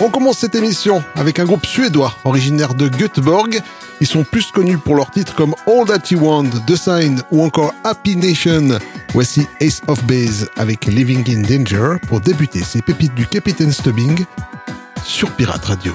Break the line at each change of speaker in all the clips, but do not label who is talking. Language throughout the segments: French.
On commence cette émission avec un groupe suédois originaire de Göteborg. Ils sont plus connus pour leurs titres comme All That You Want, The Sign ou encore Happy Nation. Voici Ace of Base avec Living in Danger pour débuter ces pépites du Capitaine Stubbing sur Pirate Radio.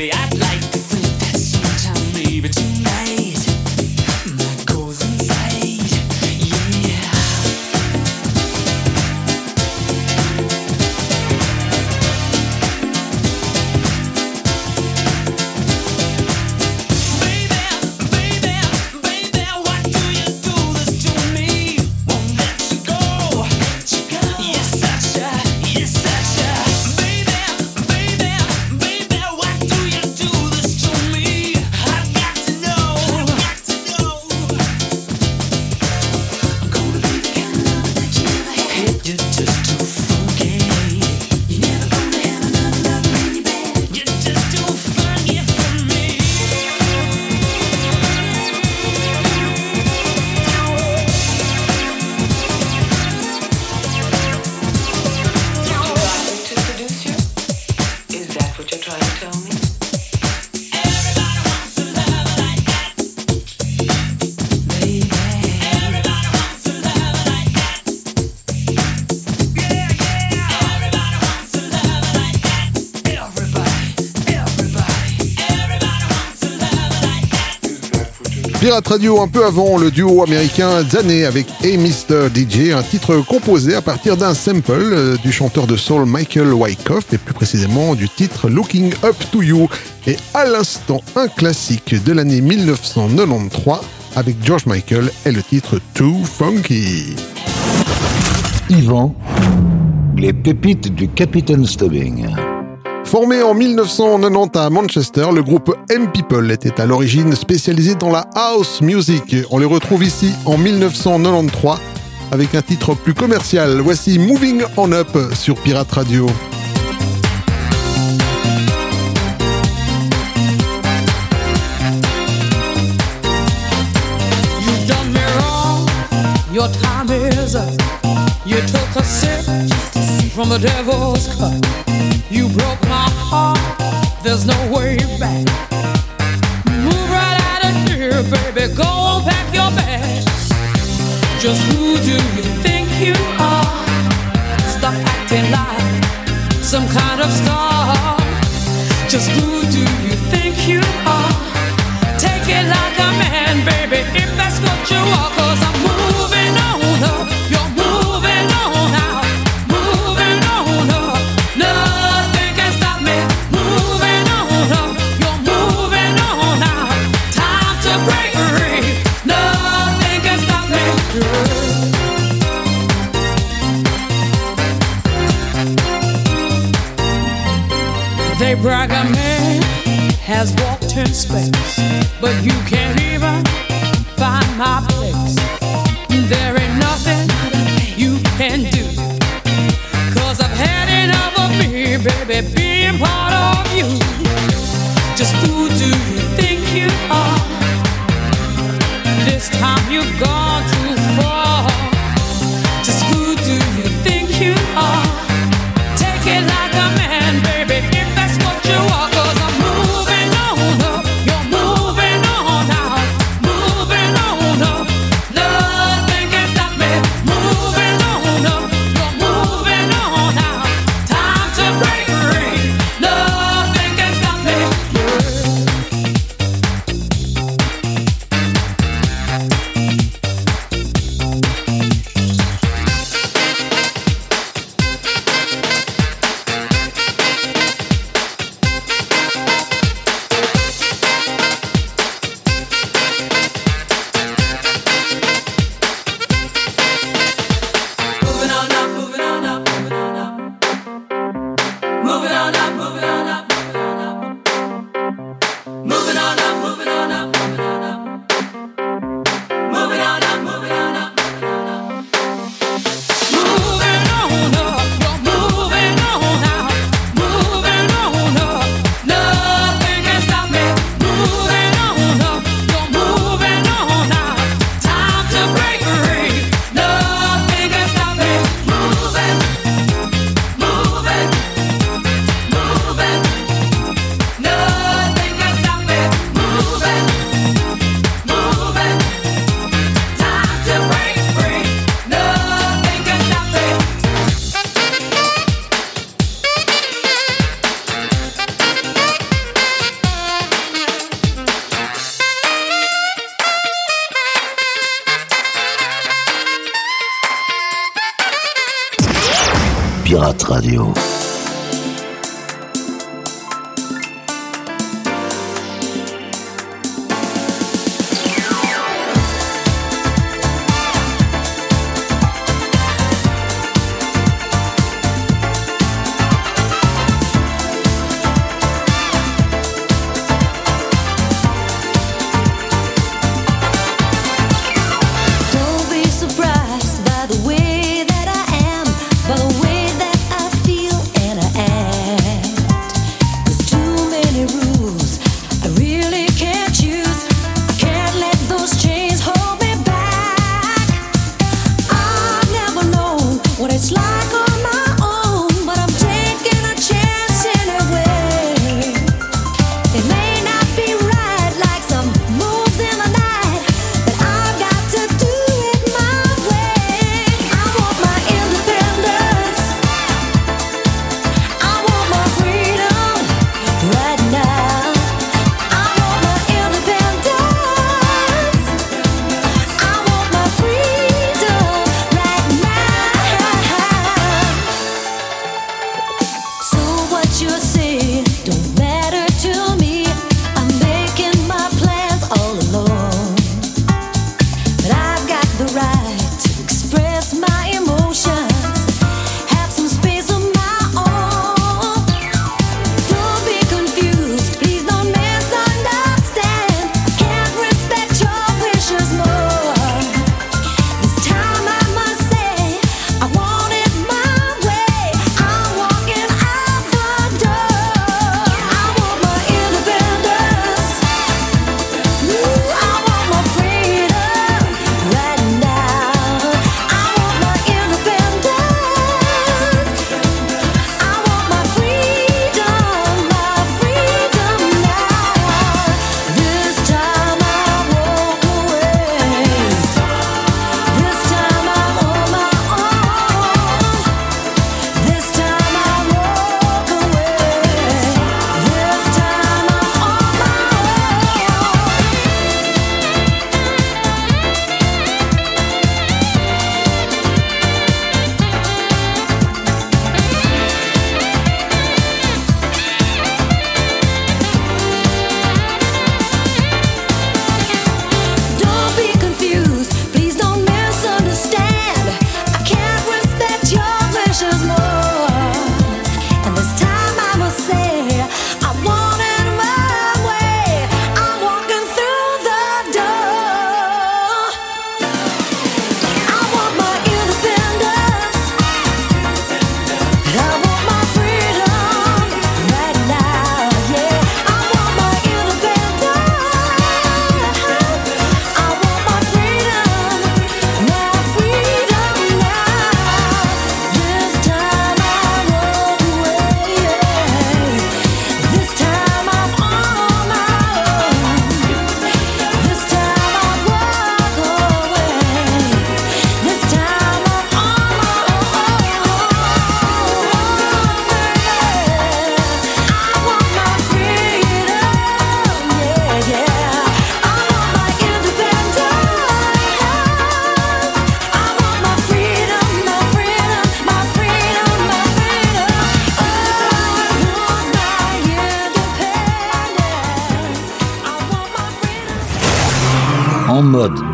baby, I'd like.
Pirate Radio un peu avant le duo américain Zané avec Hey Mr. DJ, un titre composé à partir d'un sample euh, du chanteur de soul Michael Wyckoff et plus précisément du titre Looking Up to You et à l'instant un classique de l'année 1993 avec George Michael et le titre Too Funky.
Yvan, les pépites du Capitaine Stubbing.
Formé en 1990 à Manchester, le groupe M People était à l'origine spécialisé dans la house music. On les retrouve ici en 1993 avec un titre plus commercial. Voici Moving On Up sur Pirate Radio.
You broke my heart, there's no way back. Move right out of here, baby, go pack your bags. Just who do you think you are? Stop acting like some kind of star. Just who do you think you are? Take it like a man, baby, if that's what you are, cause I'm
the
wind.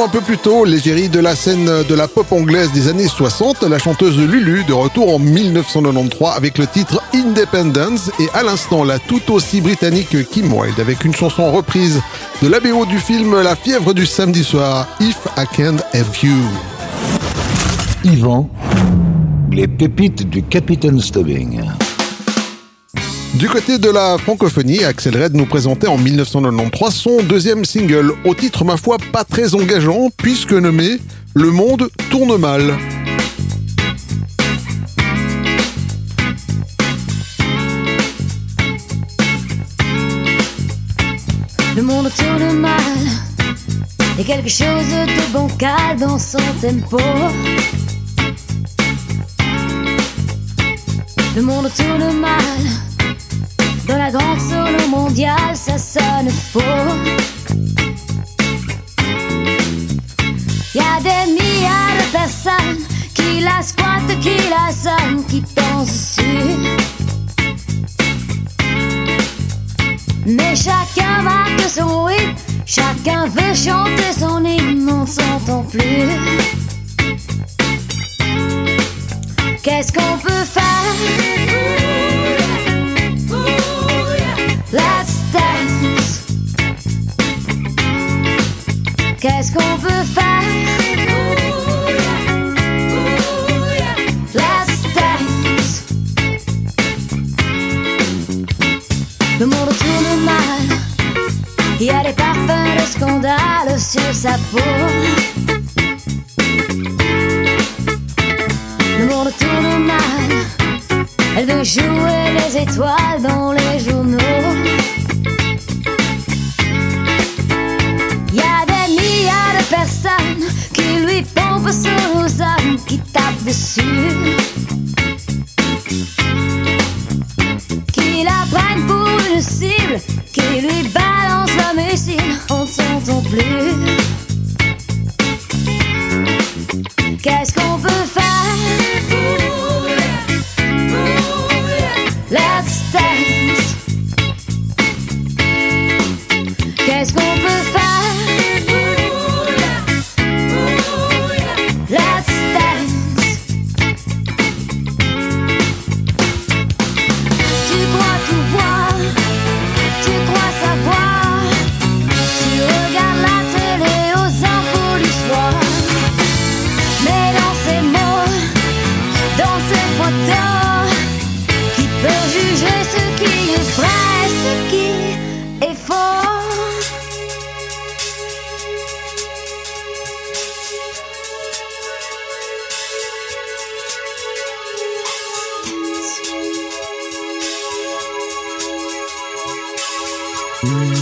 Un peu plus tôt, l'égérie de la scène de la pop anglaise des années 60, la chanteuse Lulu, de retour en 1993 avec le titre Independence et à l'instant la tout aussi britannique Kim Wilde avec une chanson reprise de l'ABO du film La fièvre du samedi soir, If I Can Have You.
Yvan. Les pépites du Capitaine Stubbing.
Du côté de la francophonie, Axel Red nous présentait en 1993 son deuxième single, au titre ma foi pas très engageant, puisque nommé Le monde tourne mal.
Le monde tourne mal. A quelque chose de bancal dans son tempo. Le monde tourne mal. Dans la grande solo mondiale, ça sonne faux. Y a des milliards de personnes qui la squattent, qui la sonnent, qui dansent dessus. Mais chacun marque son rythme, chacun veut chanter son hymne, on ne s'entend plus. Qu'est-ce qu'on peut faire? Qu'est-ce qu'on peut faire? Let's dance. Le monde tourne mal. Il y a des parfums de scandale sur sa peau. Le monde tourne mal. Elle veut jouer les étoiles dans les
piscina Mm-hmm.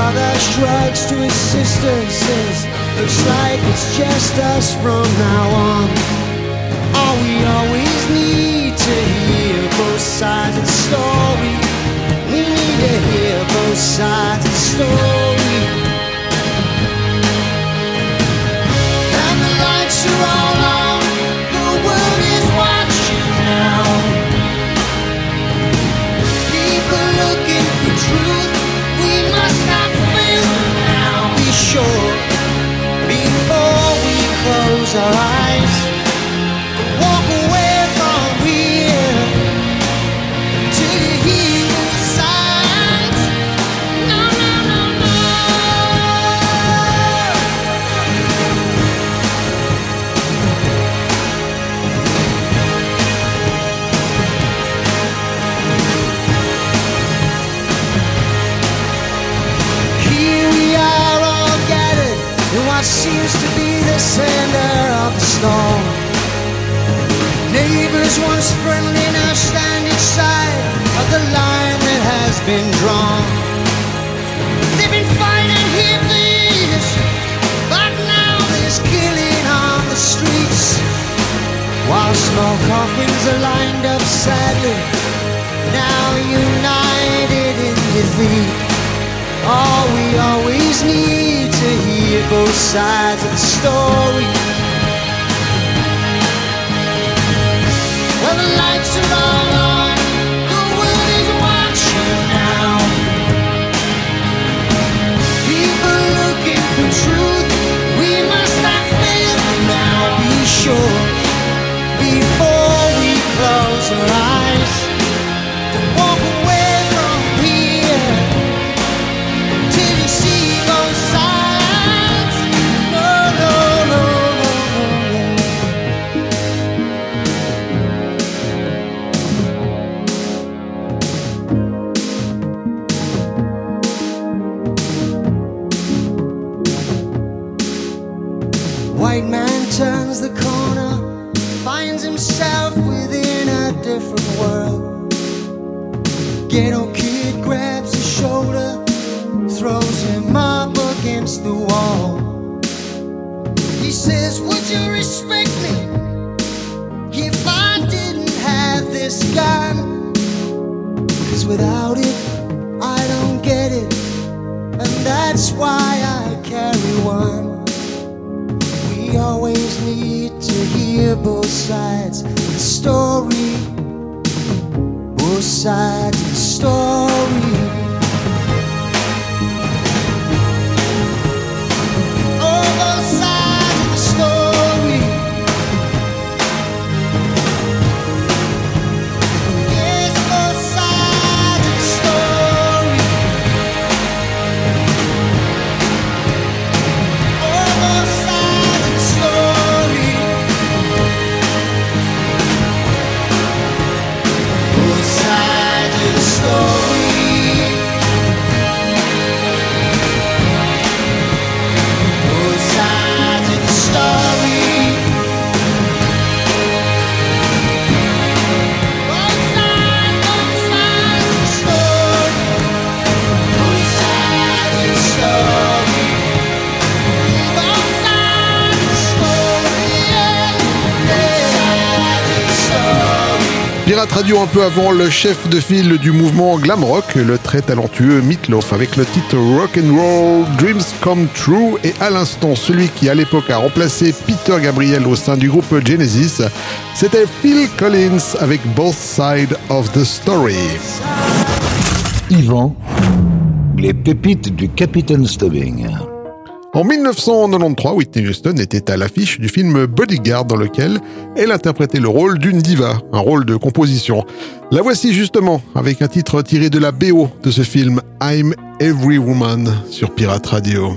Brother shrugs to his sister and says, Looks like it's just us from now on. All we always need to hear both sides of the story. We need to hear both sides of the story. Neighbors once friendly now stand side of the line that has been drawn. They've been fighting here for years, but now there's killing on the streets. While small coffins are lined up sadly, now united in defeat. All we always need to hear both sides of the story. Well, the lights are on.
Pirate Radio un peu avant le chef de file du mouvement glam rock, le très talentueux Meatloaf, avec le titre Rock and Roll Dreams Come True, et à l'instant celui qui à l'époque a remplacé Peter Gabriel au sein du groupe Genesis, c'était Phil Collins avec Both Sides of the Story.
Yvan, les pépites du Capitaine Stubbing.
En 1993, Whitney Houston était à l'affiche du film Bodyguard dans lequel elle interprétait le rôle d'une diva, un rôle de composition. La voici justement avec un titre tiré de la BO de ce film I'm Every Woman sur Pirate Radio.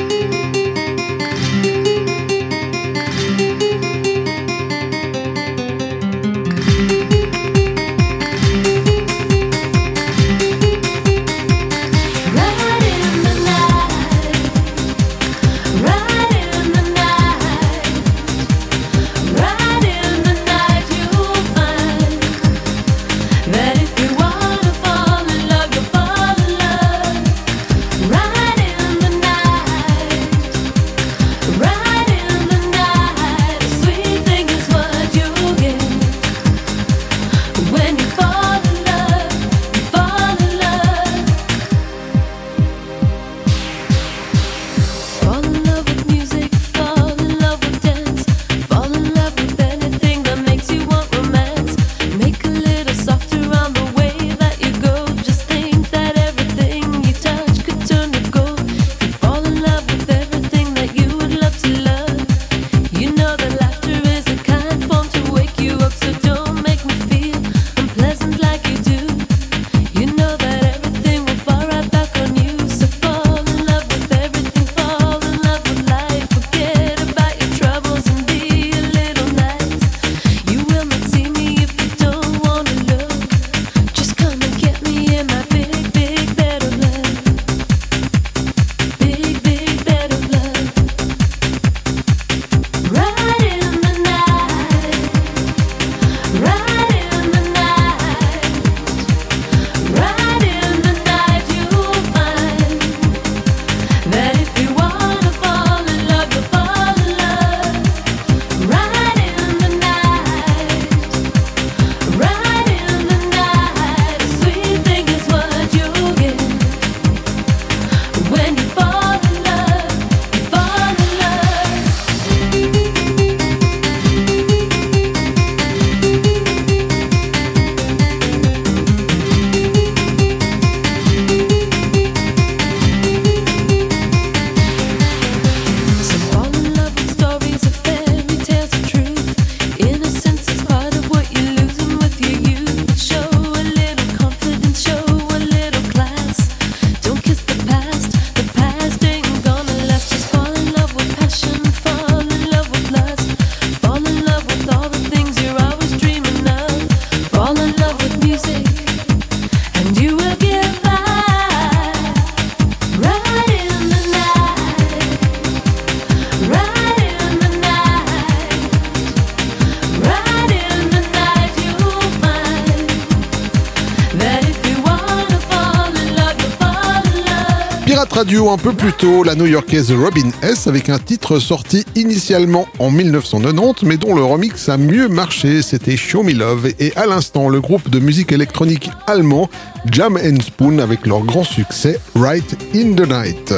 Un peu plus tôt, la new-yorkaise Robin S avec un titre sorti initialement en 1990 mais dont le remix a mieux marché, c'était Show Me Love et à l'instant le groupe de musique électronique allemand Jam and Spoon avec leur grand succès Right in the Night.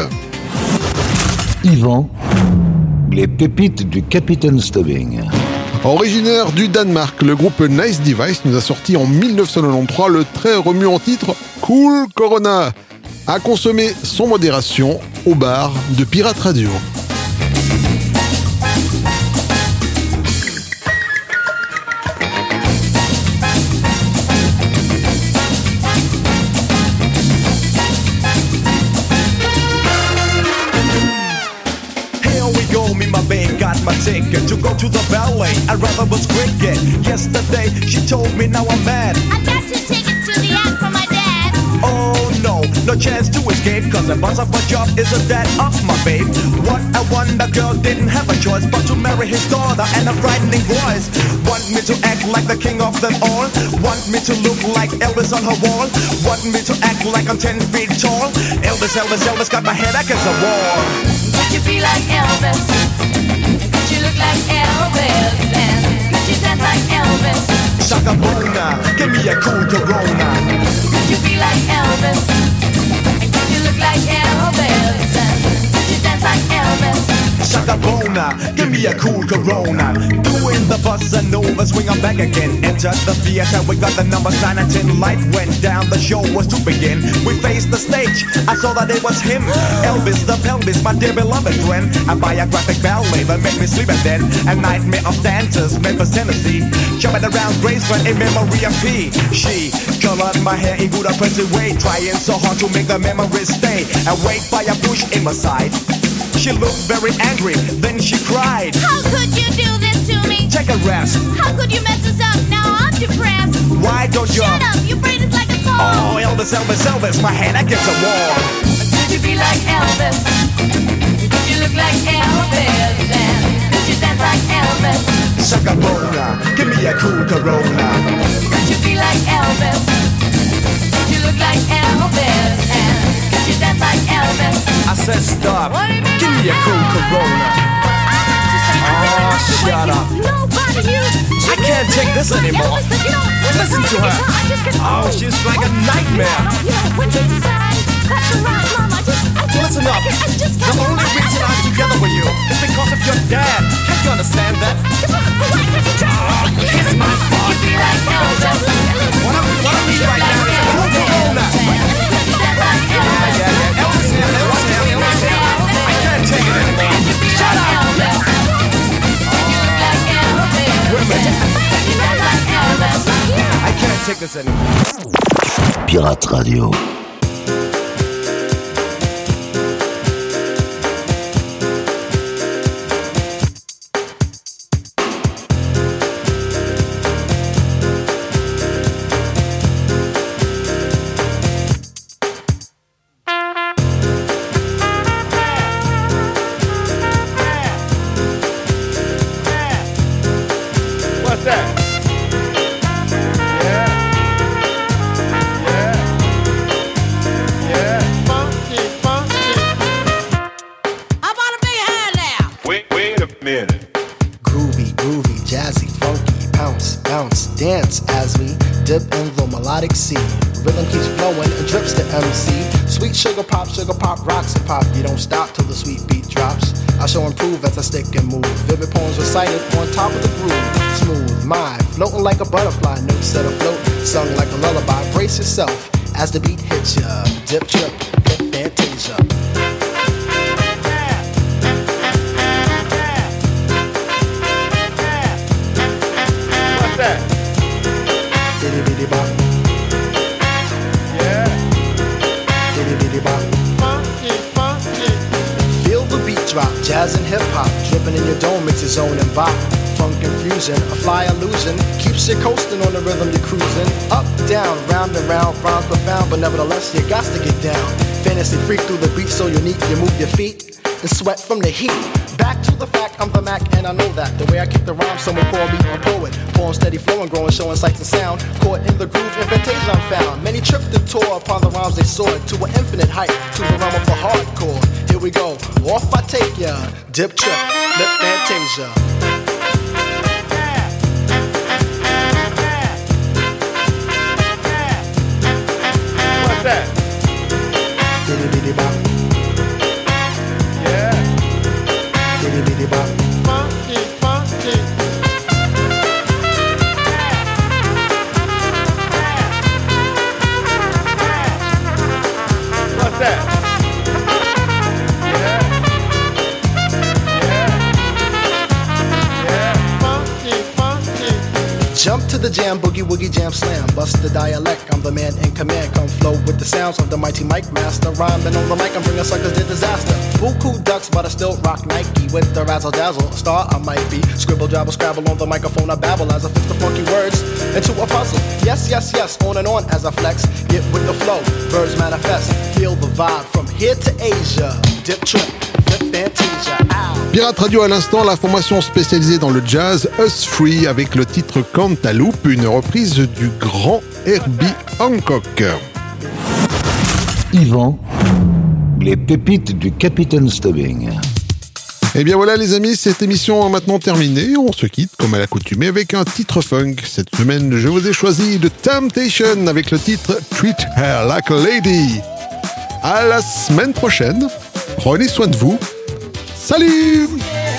Yvan, les pépites du Capitaine Stubbing.
Originaire du Danemark, le groupe Nice Device nous a sorti en 1993 le très remuant titre Cool Corona, à consommer sans modération au bar de Pirate Radio.
Here we go, me my babe got my ticket to go to the ballet. I'd rather was cricket. Yesterday she told me now I'm mad.
I got two tickets to the
no, no chance to escape. Cause the boss of my job is a dad of my babe. What a wonder girl didn't have a choice but to marry his daughter and a frightening voice. Want me to act like the king of them all? Want me to look like Elvis on her wall? Want me to act like I'm 10 feet tall? Elvis, Elvis, Elvis got my head against the wall.
Could you be like Elvis? Could you look like Elvis? And could you dance like Elvis?
Shaka Bona, give me a cool Corona.
Elvis? And could you look like Elvis? And could you dance like Elvis?
Shaka Bona, give me a cool Corona. Doing the bossa nova, swing I'm back again. Enter the theater, we got the numbers 9 and 10. Light went down, the show was to begin. We faced the stage, I saw that it was him. Elvis the pelvis, my dear beloved friend. A biographic ballet that made me sleep and then a nightmare of dancers, Memphis, Tennessee. Jumping around Graceland in memory of P. She colored my hair in good oppressive way, trying so hard to make the memories stay. And wait by a bush in my side. She looked very angry, then she cried.
How could you do this to me?
Take a rest.
How could you mess us up? Now I'm depressed.
Why don't you?
Shut up, your brain is like a car.
Oh, Elvis, Elvis, Elvis, my hand against the wall.
Could you be like Elvis? Could you look like Elvis? And could you dance like Elvis?
Shaka give me a cool Corona.
Could you be like Elvis? Could you look like Elvis? And you dance like Elvis?
I said stop.
What do you mean
Give me a cool? Corona. Oh, shut up. I can't take this anymore. Listen to her.
I just get
Oh, she's like a nightmare.
You know, when you decide, that's right, Mom. I just, I just,
Listen up. The only reason I'm together with you is because of your dad. Can't you understand that? Oh, kiss my.
Be like Elvis.
What I'm, what I need right now is a Corona.
Pirate Radio.
On top of the groove. Smooth, mind, floating like a butterfly, notes set afloat, sung like a lullaby. Brace yourself as the beat hits ya. Dip, trip, hip, fantasia.
What's that?
Bitty bitty
Yeah.
bitty bitty.
Funky, funky.
Feel the beat drop, jazz and hip hop, in your dome, it's your zone and bop. Funk confusion, a fly illusion, keeps you coasting on the rhythm you're cruising. Up, down, round and round, rhymes profound, but nevertheless you got to get down. Fantasy freak through the beat so unique, you move your feet. And sweat from the heat. Back to the fact, I'm the Mac, and I know that. The way I kick the rhyme, someone call me a poet. Form steady flowing, growing, showing sights and sound. Caught in the groove, invitation I'm found. Many tripped and tore upon the rhymes they soared to an infinite height, to the realm of the hardcore. Here we go, off I take ya. Dip trip, lip fantasia.
That?
Jam, boogie woogie jam slam. Bust the dialect, I'm the man in command. Come flow with the sounds of the mighty Mike Master. Rhyming on the mic, I'm bringing suckers to disaster. Buku ducks, but I still rock Nike with the razzle dazzle. Star I might be. Scribble, jabble, scrabble on the microphone. I babble as I fix the funky words into a puzzle. Yes, yes, yes, on and on as I flex. Get with the flow, birds manifest. Feel the vibe from here to Asia. Dip trip, flip fantasia. Ow.
Pirate Radio à l'instant, la formation spécialisée dans le jazz Us Free avec le titre Cantaloupe, une reprise du grand Herbie Hancock.
Yvan, les pépites du Capitaine Stubbing.
Et bien voilà les amis, cette émission est maintenant terminée. On se quitte comme à l'accoutumée avec un titre funk. Cette semaine, je vous ai choisi The Temptation avec le titre Treat Her Like a Lady. À la semaine prochaine. Prenez soin de vous. Salut.